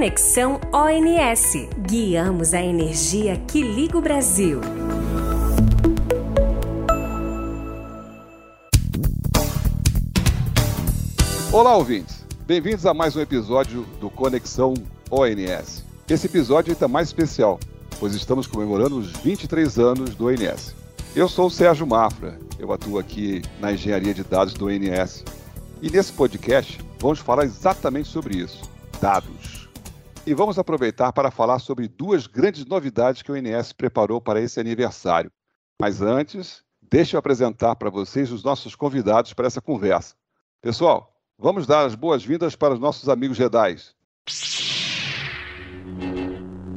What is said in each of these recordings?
Conexão ONS. Guiamos a energia que liga o Brasil. Olá, ouvintes. Bem-vindos a mais um episódio do Conexão ONS. Esse episódio está mais especial, pois estamos comemorando os 23 anos do ONS. Eu sou o Sérgio Mafra, eu atuo aqui na engenharia de dados do ONS. E nesse podcast vamos falar exatamente sobre isso: dados. E vamos aproveitar para falar sobre duas grandes novidades que o INS preparou para esse aniversário. Mas antes, deixe eu apresentar para vocês os nossos convidados para essa conversa. Pessoal, vamos dar as boas-vindas para os nossos amigos Jedi.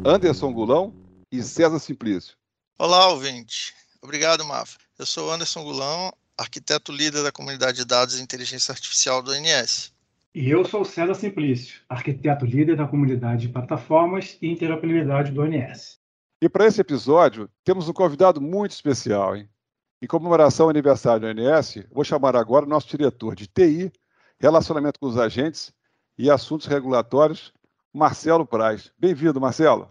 Anderson Gulão e César Simplício. Olá, ouvinte. Obrigado, Mafra. Eu sou Anderson Gulão, arquiteto líder da comunidade de dados e inteligência artificial do INS. E eu sou César Simplício, arquiteto líder da comunidade de plataformas e interoperabilidade do ONS. E para esse episódio, temos um convidado muito especial. Hein? Em comemoração ao aniversário do ONS, vou chamar agora o nosso diretor de TI, relacionamento com os agentes e assuntos regulatórios, Marcelo Praz. Bem-vindo, Marcelo.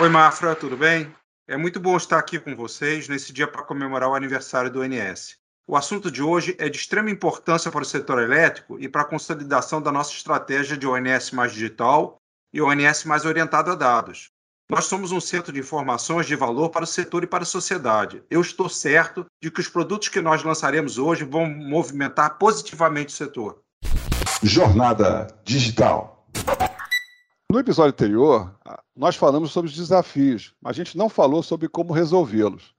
Oi, Mafra, tudo bem? É muito bom estar aqui com vocês nesse dia para comemorar o aniversário do ONS. O assunto de hoje é de extrema importância para o setor elétrico e para a consolidação da nossa estratégia de ONS mais digital e ONS mais orientado a dados. Nós somos um centro de informações de valor para o setor e para a sociedade. Eu estou certo de que os produtos que nós lançaremos hoje vão movimentar positivamente o setor. Jornada Digital. No episódio anterior, nós falamos sobre os desafios, mas a gente não falou sobre como resolvê-los.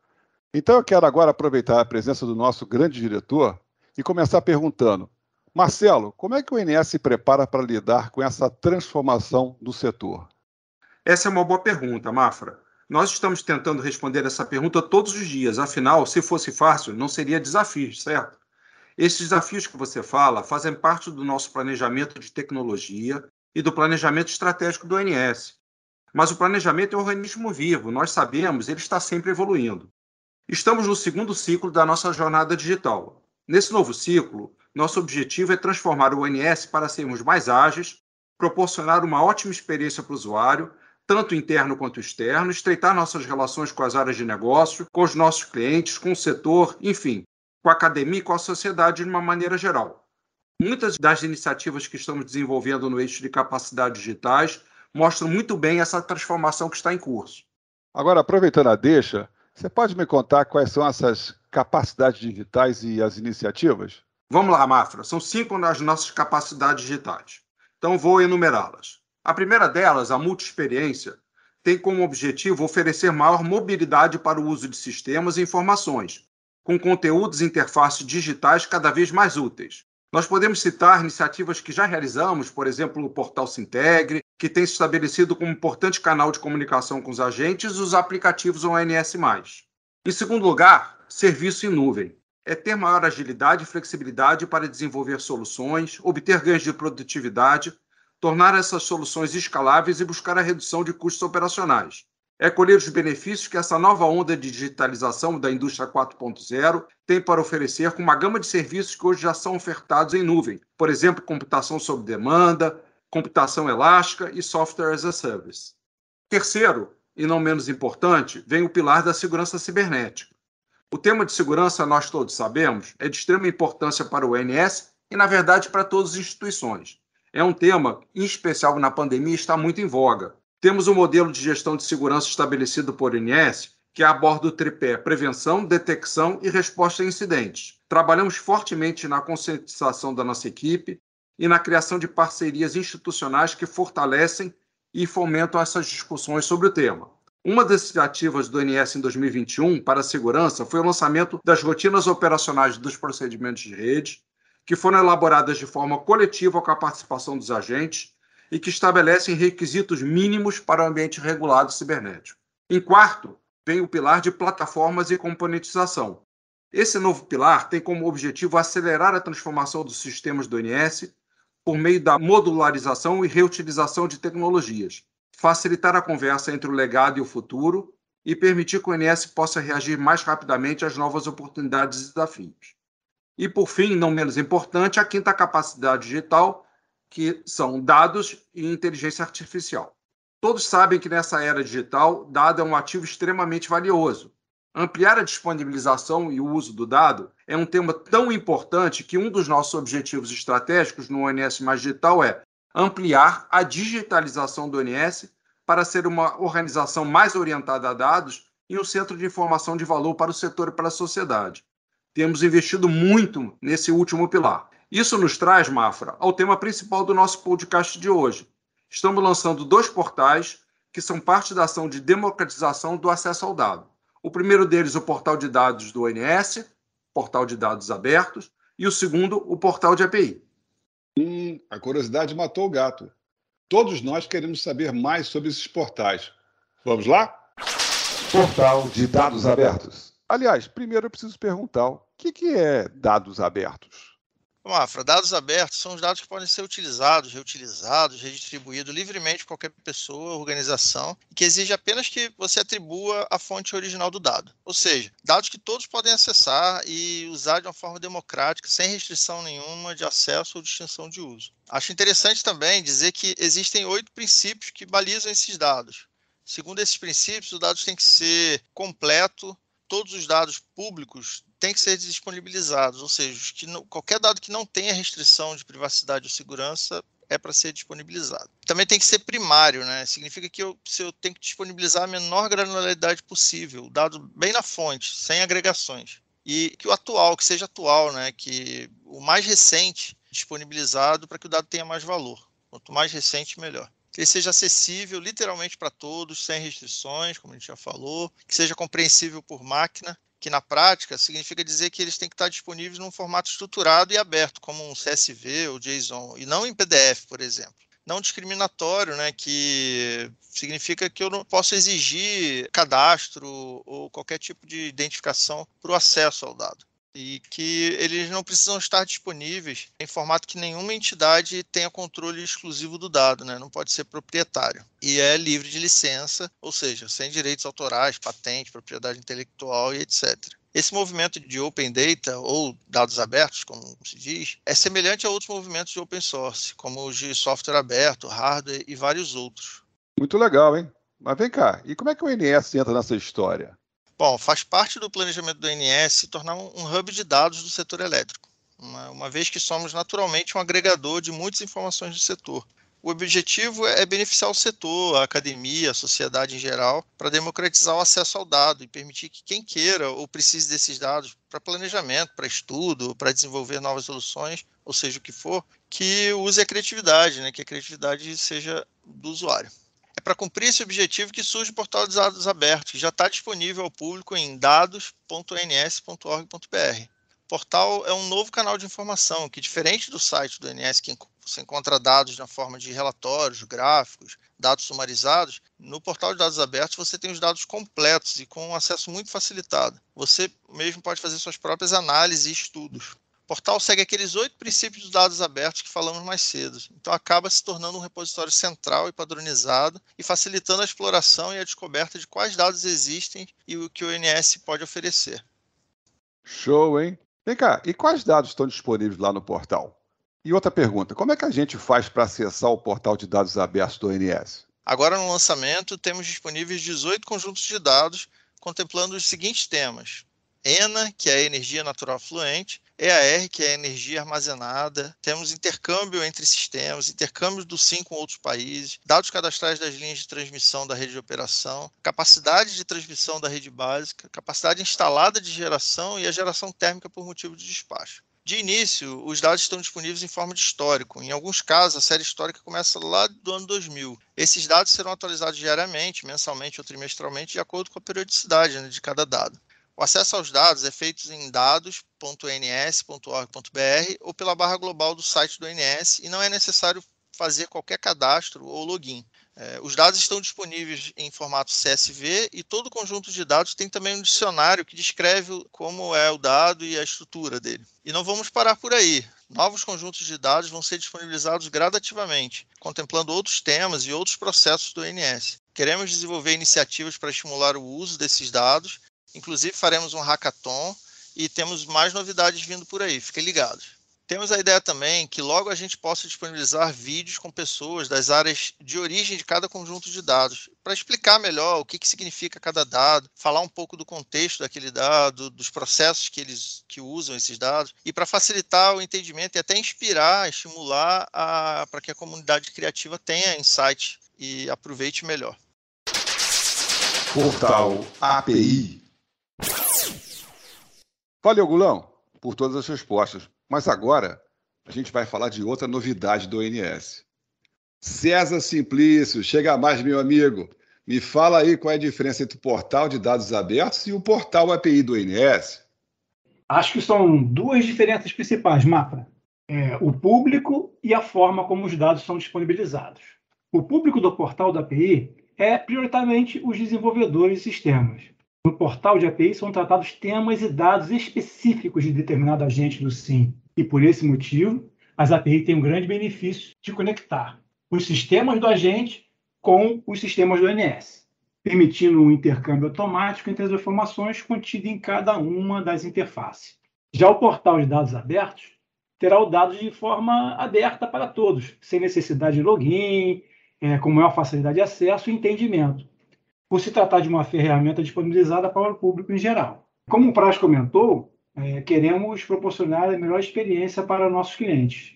Então eu quero agora aproveitar a presença do nosso grande diretor e começar perguntando: Marcelo, como é que o INS se prepara para lidar com essa transformação do setor? Essa é uma boa pergunta, Mafra. Nós estamos tentando responder essa pergunta todos os dias, afinal, se fosse fácil, não seria desafio, certo? Esses desafios que você fala fazem parte do nosso planejamento de tecnologia e do planejamento estratégico do ONS. Mas o planejamento é um organismo vivo, nós sabemos, ele está sempre evoluindo. Estamos no segundo ciclo da nossa jornada digital. Nesse novo ciclo, nosso objetivo é transformar o ONS para sermos mais ágeis, proporcionar uma ótima experiência para o usuário, tanto interno quanto externo, estreitar nossas relações com as áreas de negócio, com os nossos clientes, com o setor, enfim, com a academia e com a sociedade de uma maneira geral. Muitas das iniciativas que estamos desenvolvendo no eixo de capacidades digitais mostram muito bem essa transformação que está em curso. Agora, aproveitando a deixa, você pode me contar quais são essas capacidades digitais e as iniciativas? Vamos lá, Mafra. São cinco das nossas capacidades digitais. Então, vou enumerá-las. A primeira delas, a multiexperiência, tem como objetivo oferecer maior mobilidade para o uso de sistemas e informações, com conteúdos e interfaces digitais cada vez mais úteis. Nós podemos citar iniciativas que já realizamos, por exemplo, o Portal Sintegre, que tem se estabelecido como importante canal de comunicação com os agentes os aplicativos ONS+. Em segundo lugar, serviço em nuvem. É ter maior agilidade e flexibilidade para desenvolver soluções, obter ganhos de produtividade, tornar essas soluções escaláveis e buscar a redução de custos operacionais é colher os benefícios que essa nova onda de digitalização da indústria 4.0 tem para oferecer com uma gama de serviços que hoje já são ofertados em nuvem, por exemplo, computação sob demanda, computação elástica e software as a service. Terceiro, e não menos importante, vem o pilar da segurança cibernética. O tema de segurança, nós todos sabemos, é de extrema importância para o ONS e, na verdade, para todas as instituições. É um tema, em especial na pandemia, está muito em voga. Temos um modelo de gestão de segurança estabelecido por INS que aborda o tripé prevenção, detecção e resposta a incidentes. Trabalhamos fortemente na conscientização da nossa equipe e na criação de parcerias institucionais que fortalecem e fomentam essas discussões sobre o tema. Uma das iniciativas do INS em 2021 para a segurança foi o lançamento das rotinas operacionais dos procedimentos de rede, que foram elaboradas de forma coletiva com a participação dos agentes e que estabelecem requisitos mínimos para o ambiente regulado cibernético. Em quarto, vem o pilar de plataformas e componentização. Esse novo pilar tem como objetivo acelerar a transformação dos sistemas do INS por meio da modularização e reutilização de tecnologias, facilitar a conversa entre o legado e o futuro e permitir que o INS possa reagir mais rapidamente às novas oportunidades e desafios. E, por fim, não menos importante, a quinta capacidade digital que são dados e inteligência artificial. Todos sabem que nessa era digital, dado é um ativo extremamente valioso. Ampliar a disponibilização e o uso do dado é um tema tão importante que um dos nossos objetivos estratégicos no ONS Mais Digital é ampliar a digitalização do ONS para ser uma organização mais orientada a dados e um centro de informação de valor para o setor e para a sociedade. Temos investido muito nesse último pilar. Isso nos traz, Mafra, ao tema principal do nosso podcast de hoje. Estamos lançando dois portais que são parte da ação de democratização do acesso ao dado. O primeiro deles, o portal de dados do ONS, portal de dados abertos, e o segundo, o portal de API. Hum, a curiosidade matou o gato. Todos nós queremos saber mais sobre esses portais. Vamos lá? Portal de dados abertos. Aliás, primeiro eu preciso perguntar: o que, que é dados abertos? Mafra, dados abertos são os dados que podem ser utilizados, reutilizados, redistribuídos livremente por qualquer pessoa, organização, que exige apenas que você atribua a fonte original do dado. Ou seja, dados que todos podem acessar e usar de uma forma democrática, sem restrição nenhuma de acesso ou distinção de uso. Acho interessante também dizer que existem oito princípios que balizam esses dados. Segundo esses princípios, os dados têm que ser completo, todos os dados públicos têm que ser disponibilizados, ou seja, que qualquer dado que não tenha restrição de privacidade ou segurança é para ser disponibilizado. Também tem que ser primário, né? Significa que eu, se eu tenho que disponibilizar a menor granularidade possível, dado bem na fonte, sem agregações. E que o atual, que seja atual, né? Que o mais recente disponibilizado para que o dado tenha mais valor. Quanto mais recente, melhor que ele seja acessível literalmente para todos, sem restrições, como a gente já falou, que seja compreensível por máquina, que na prática significa dizer que eles têm que estar disponíveis num formato estruturado e aberto, como um CSV ou JSON, e não em PDF, por exemplo. Não discriminatório, né, que significa que eu não posso exigir cadastro ou qualquer tipo de identificação para o acesso ao dado e que eles não precisam estar disponíveis em formato que nenhuma entidade tenha controle exclusivo do dado, né? não pode ser proprietário. E é livre de licença, ou seja, sem direitos autorais, patente, propriedade intelectual e etc. Esse movimento de open data, ou dados abertos, como se diz, é semelhante a outros movimentos de open source, como os de software aberto, hardware e vários outros. Muito legal, hein? Mas vem cá, e como é que o INS entra nessa história? Bom, faz parte do planejamento do INS se tornar um, hub de dados do setor elétrico, uma, uma vez que somos naturalmente um agregador de muitas informações do setor. O objetivo é beneficiar o setor, a academia, a sociedade em geral, para democratizar o acesso ao dado e permitir que quem queira ou precise desses dados para planejamento, para estudo, para desenvolver novas soluções, ou seja o que for, que use a criatividade, né? que a criatividade seja do usuário. É para cumprir esse objetivo que surge o portal de dados abertos, que já está disponível ao público em dados.ns.org.br. O portal é um novo canal de informação que, diferente do site do INS, que você encontra dados na forma de relatórios, gráficos, dados sumarizados, no portal de dados abertos você tem os dados completos e com um acesso muito facilitado. Você mesmo pode fazer suas próprias análises e estudos. O portal segue aqueles oito princípios dos dados abertos que falamos mais cedo. Então acaba se tornando um repositório central e padronizado e facilitando a exploração e a descoberta de quais dados existem e o que o INS pode oferecer. Show, hein? Vem cá, e quais dados estão disponíveis lá no portal? E outra pergunta, como é que a gente faz para acessar o portal de dados abertos do INS? Agora no lançamento temos disponíveis 18 conjuntos de dados contemplando os seguintes temas: ENA, que é a energia natural fluente, EAR, que é energia armazenada, temos intercâmbio entre sistemas, intercâmbio do SIM com outros países, dados cadastrais das linhas de transmissão da rede de operação, capacidade de transmissão da rede básica, capacidade instalada de geração e a geração térmica por motivo de despacho. De início, os dados estão disponíveis em forma de histórico. Em alguns casos, a série histórica começa lá do ano 2000. Esses dados serão atualizados diariamente, mensalmente ou trimestralmente, de acordo com a periodicidade né, de cada dado. O acesso aos dados é feito em dados.ns.org.br ou pela barra global do site do INS e não é necessário fazer qualquer cadastro ou login. É, os dados estão disponíveis em formato CSV e todo o conjunto de dados tem também um dicionário que descreve como é o dado e a estrutura dele. E não vamos parar por aí. Novos conjuntos de dados vão ser disponibilizados gradativamente, contemplando outros temas e outros processos do INS. Queremos desenvolver iniciativas para estimular o uso desses dados Inclusive faremos um hackathon e temos mais novidades vindo por aí. Fiquem ligados. Temos a ideia também que logo a gente possa disponibilizar vídeos com pessoas das áreas de origem de cada conjunto de dados, para explicar melhor o que, que significa cada dado, falar um pouco do contexto daquele dado, dos processos que eles que usam esses dados, e para facilitar o entendimento e até inspirar, estimular para que a comunidade criativa tenha insight e aproveite melhor. Portal API. Valeu, Gulão, por todas as respostas. Mas agora a gente vai falar de outra novidade do ONS. César Simplício, chega mais, meu amigo. Me fala aí qual é a diferença entre o portal de dados abertos e o portal API do ONS. Acho que são duas diferenças principais, Mapa. É, o público e a forma como os dados são disponibilizados. O público do portal da API é prioritariamente os desenvolvedores de sistemas. No portal de API são tratados temas e dados específicos de determinado agente do SIM. E por esse motivo, as API têm um grande benefício de conectar os sistemas do agente com os sistemas do NS, permitindo um intercâmbio automático entre as informações contidas em cada uma das interfaces. Já o portal de dados abertos terá o dado de forma aberta para todos, sem necessidade de login, é, com maior facilidade de acesso e entendimento por se tratar de uma ferramenta disponibilizada para o público em geral. Como o Praz comentou, é, queremos proporcionar a melhor experiência para nossos clientes.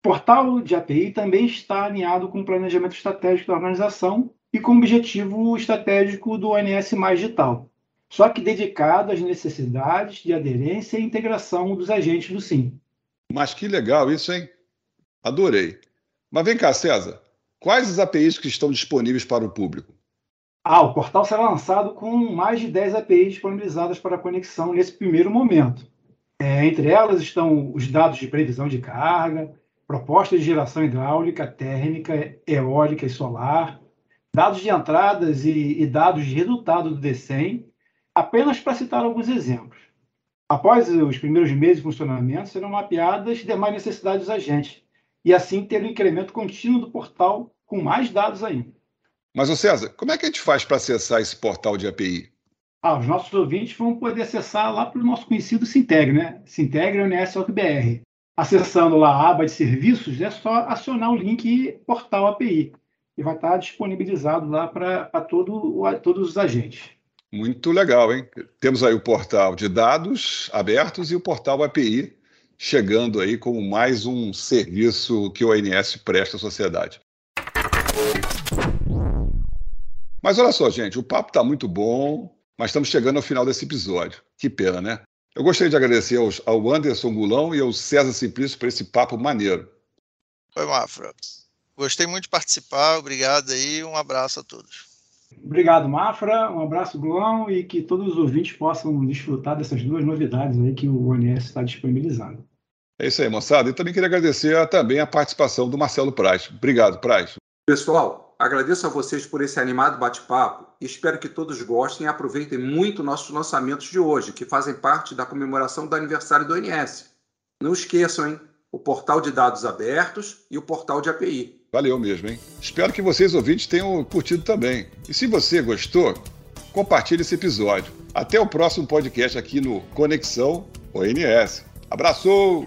O portal de API também está alinhado com o planejamento estratégico da organização e com o objetivo estratégico do ONS Mais Digital, só que dedicado às necessidades de aderência e integração dos agentes do SIM. Mas que legal isso, hein? Adorei. Mas vem cá, César, quais as APIs que estão disponíveis para o público? Ah, o portal será lançado com mais de 10 APIs disponibilizadas para conexão nesse primeiro momento. É, entre elas estão os dados de previsão de carga, propostas de geração hidráulica, térmica, eólica e solar, dados de entradas e, e dados de resultado do DECEM, apenas para citar alguns exemplos. Após os primeiros meses de funcionamento, serão mapeadas demais necessidades dos agentes, e assim ter um incremento contínuo do portal com mais dados ainda. Mas, ô César, como é que a gente faz para acessar esse portal de API? Ah, os nossos ouvintes vão poder acessar lá pelo nosso conhecido Sintegre, né? Sintegre UNS.br. Acessando lá a aba de serviços, é só acionar o link Portal API, e vai estar disponibilizado lá para todo, todos os agentes. Muito legal, hein? Temos aí o portal de dados abertos e o portal API chegando aí como mais um serviço que o ONS presta à sociedade. Mas olha só, gente, o papo está muito bom, mas estamos chegando ao final desse episódio. Que pena, né? Eu gostaria de agradecer aos, ao Anderson Gulão e ao César Simplício por esse papo maneiro. Oi, Mafra. Gostei muito de participar, obrigado aí, um abraço a todos. Obrigado, Mafra, um abraço, Gulão, e que todos os ouvintes possam desfrutar dessas duas novidades aí que o ONS está disponibilizando. É isso aí, moçada. E também queria agradecer também a participação do Marcelo Praz. Obrigado, Praz. Pessoal, Agradeço a vocês por esse animado bate-papo e espero que todos gostem e aproveitem muito nossos lançamentos de hoje, que fazem parte da comemoração do aniversário do ONS. Não esqueçam, hein? O portal de dados abertos e o portal de API. Valeu mesmo, hein? Espero que vocês ouvintes tenham curtido também. E se você gostou, compartilhe esse episódio. Até o próximo podcast aqui no Conexão ONS. Abraço!